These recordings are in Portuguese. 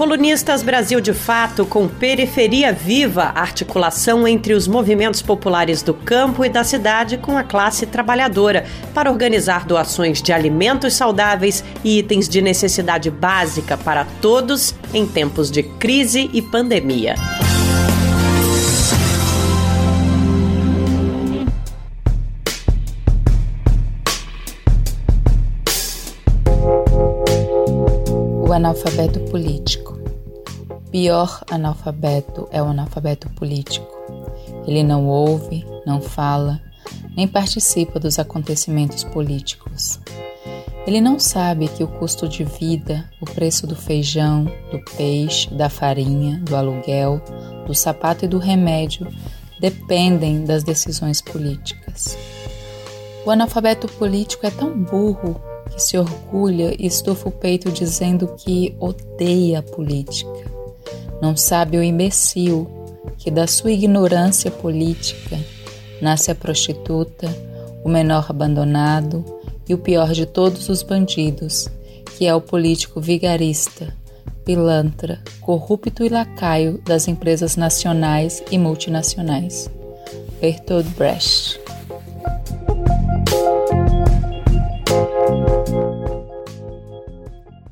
Colunistas Brasil de Fato com Periferia Viva, articulação entre os movimentos populares do campo e da cidade com a classe trabalhadora, para organizar doações de alimentos saudáveis e itens de necessidade básica para todos em tempos de crise e pandemia. O analfabeto político. Pior analfabeto é o analfabeto político. Ele não ouve, não fala, nem participa dos acontecimentos políticos. Ele não sabe que o custo de vida, o preço do feijão, do peixe, da farinha, do aluguel, do sapato e do remédio dependem das decisões políticas. O analfabeto político é tão burro que se orgulha e estufa o peito dizendo que odeia a política. Não sabe o imbecil que da sua ignorância política nasce a prostituta, o menor abandonado e o pior de todos os bandidos, que é o político vigarista, pilantra, corrupto e lacaio das empresas nacionais e multinacionais. Bertolt Brecht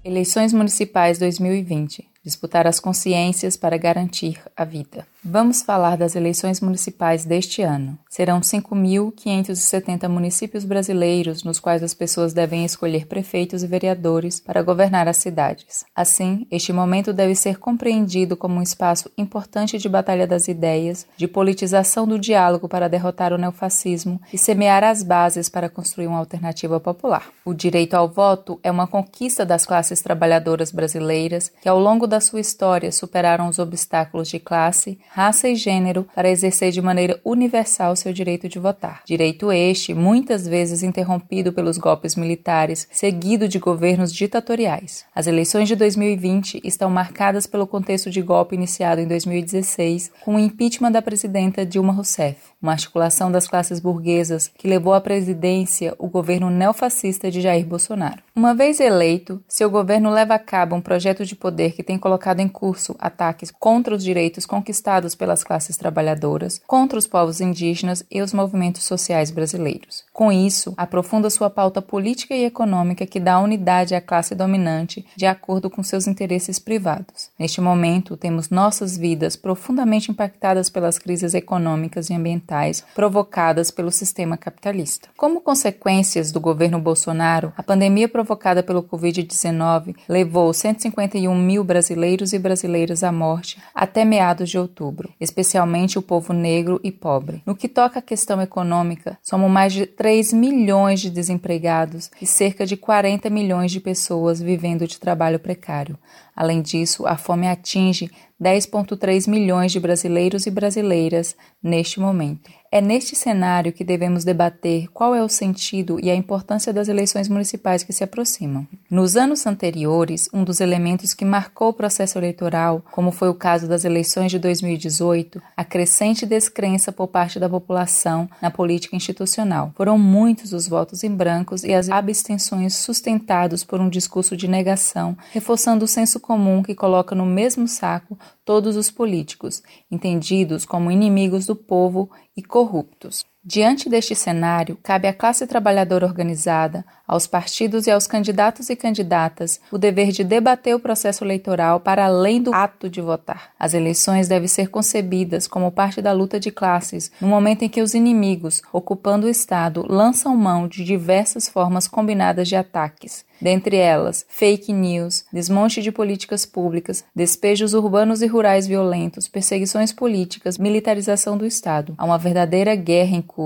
Eleições Municipais 2020 disputar as consciências para garantir a vida. Vamos falar das eleições municipais deste ano. Serão 5.570 municípios brasileiros nos quais as pessoas devem escolher prefeitos e vereadores para governar as cidades. Assim, este momento deve ser compreendido como um espaço importante de batalha das ideias, de politização do diálogo para derrotar o neofascismo e semear as bases para construir uma alternativa popular. O direito ao voto é uma conquista das classes trabalhadoras brasileiras que, ao longo da sua história, superaram os obstáculos de classe, raça e gênero para exercer de maneira universal seu direito de votar. Direito este, muitas vezes interrompido pelos golpes militares, seguido de governos ditatoriais. As eleições de 2020 estão marcadas pelo contexto de golpe iniciado em 2016 com o impeachment da presidenta Dilma Rousseff, uma articulação das classes burguesas que levou à presidência o governo neofascista de Jair Bolsonaro. Uma vez eleito, seu governo leva a cabo um projeto de poder que tem colocado em curso ataques contra os direitos conquistados pelas classes trabalhadoras, contra os povos indígenas e os movimentos sociais brasileiros. Com isso, aprofunda sua pauta política e econômica que dá unidade à classe dominante de acordo com seus interesses privados. Neste momento, temos nossas vidas profundamente impactadas pelas crises econômicas e ambientais provocadas pelo sistema capitalista. Como consequências do governo Bolsonaro, a pandemia provocou provocada pelo Covid-19 levou 151 mil brasileiros e brasileiras à morte até meados de outubro, especialmente o povo negro e pobre. No que toca à questão econômica, somos mais de 3 milhões de desempregados e cerca de 40 milhões de pessoas vivendo de trabalho precário. Além disso, a fome atinge 10,3 milhões de brasileiros e brasileiras neste momento. É neste cenário que devemos debater qual é o sentido e a importância das eleições municipais que se aproximam. Nos anos anteriores, um dos elementos que marcou o processo eleitoral, como foi o caso das eleições de 2018, a crescente descrença por parte da população na política institucional. Foram muitos os votos em brancos e as abstenções sustentados por um discurso de negação, reforçando o senso comum que coloca no mesmo saco todos os políticos, entendidos como inimigos do povo e corruptos. Diante deste cenário, cabe à classe trabalhadora organizada, aos partidos e aos candidatos e candidatas o dever de debater o processo eleitoral para além do ato de votar. As eleições devem ser concebidas como parte da luta de classes, no momento em que os inimigos, ocupando o Estado, lançam mão de diversas formas combinadas de ataques, dentre elas fake news, desmonte de políticas públicas, despejos urbanos e rurais violentos, perseguições políticas, militarização do Estado. Há uma verdadeira guerra em curso,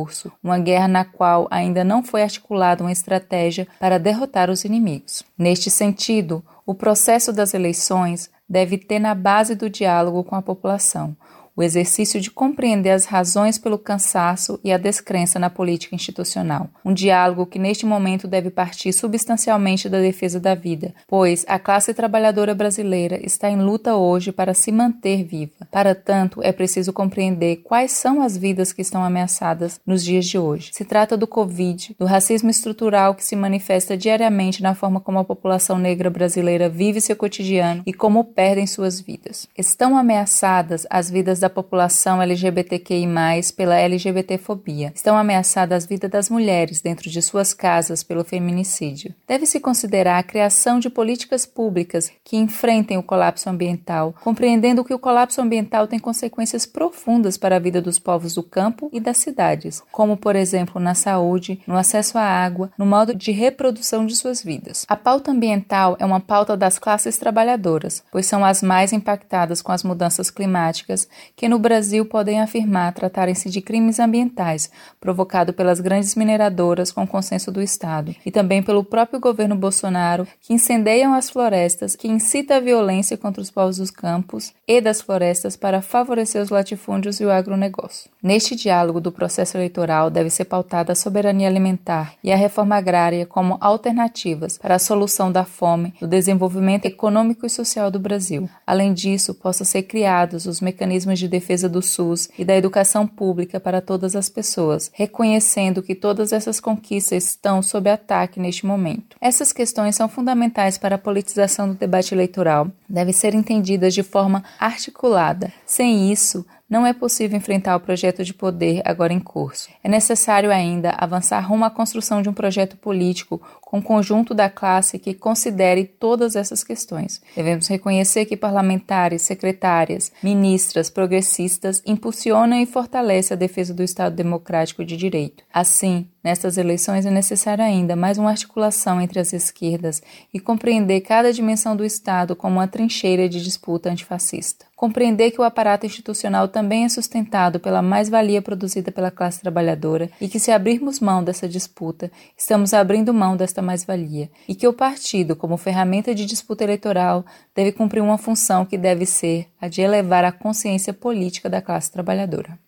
uma guerra na qual ainda não foi articulada uma estratégia para derrotar os inimigos. Neste sentido, o processo das eleições deve ter na base do diálogo com a população o exercício de compreender as razões pelo cansaço e a descrença na política institucional. Um diálogo que neste momento deve partir substancialmente da defesa da vida, pois a classe trabalhadora brasileira está em luta hoje para se manter viva. Para tanto, é preciso compreender quais são as vidas que estão ameaçadas nos dias de hoje. Se trata do Covid, do racismo estrutural que se manifesta diariamente na forma como a população negra brasileira vive seu cotidiano e como perdem suas vidas. Estão ameaçadas as vidas da população LGBTQI+, pela LGBTfobia. Estão ameaçadas as vidas das mulheres dentro de suas casas pelo feminicídio. Deve-se considerar a criação de políticas públicas que enfrentem o colapso ambiental, compreendendo que o colapso ambiental tem consequências profundas para a vida dos povos do campo e das cidades, como, por exemplo, na saúde, no acesso à água, no modo de reprodução de suas vidas. A pauta ambiental é uma pauta das classes trabalhadoras, pois são as mais impactadas com as mudanças climáticas, que no Brasil podem afirmar tratarem-se de crimes ambientais provocados pelas grandes mineradoras com consenso do Estado e também pelo próprio governo Bolsonaro, que incendeiam as florestas, que incita a violência contra os povos dos campos e das florestas para favorecer os latifúndios e o agronegócio. Neste diálogo do processo eleitoral deve ser pautada a soberania alimentar e a reforma agrária como alternativas para a solução da fome, do desenvolvimento econômico e social do Brasil. Além disso, possam ser criados os mecanismos de defesa do SUS e da educação pública para todas as pessoas, reconhecendo que todas essas conquistas estão sob ataque neste momento. Essas questões são fundamentais para a politização do debate eleitoral, devem ser entendidas de forma articulada. Sem isso, não é possível enfrentar o projeto de poder agora em curso. É necessário ainda avançar rumo à construção de um projeto político com o conjunto da classe que considere todas essas questões. Devemos reconhecer que parlamentares, secretárias, ministras, progressistas impulsionam e fortalecem a defesa do Estado democrático de direito. Assim, Nestas eleições é necessário ainda mais uma articulação entre as esquerdas e compreender cada dimensão do Estado como uma trincheira de disputa antifascista. Compreender que o aparato institucional também é sustentado pela mais-valia produzida pela classe trabalhadora e que, se abrirmos mão dessa disputa, estamos abrindo mão desta mais-valia, e que o partido, como ferramenta de disputa eleitoral, deve cumprir uma função que deve ser a de elevar a consciência política da classe trabalhadora.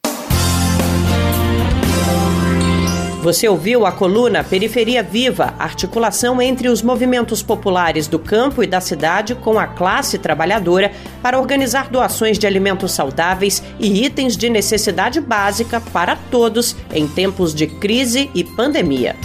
Você ouviu a coluna Periferia Viva, articulação entre os movimentos populares do campo e da cidade com a classe trabalhadora para organizar doações de alimentos saudáveis e itens de necessidade básica para todos em tempos de crise e pandemia.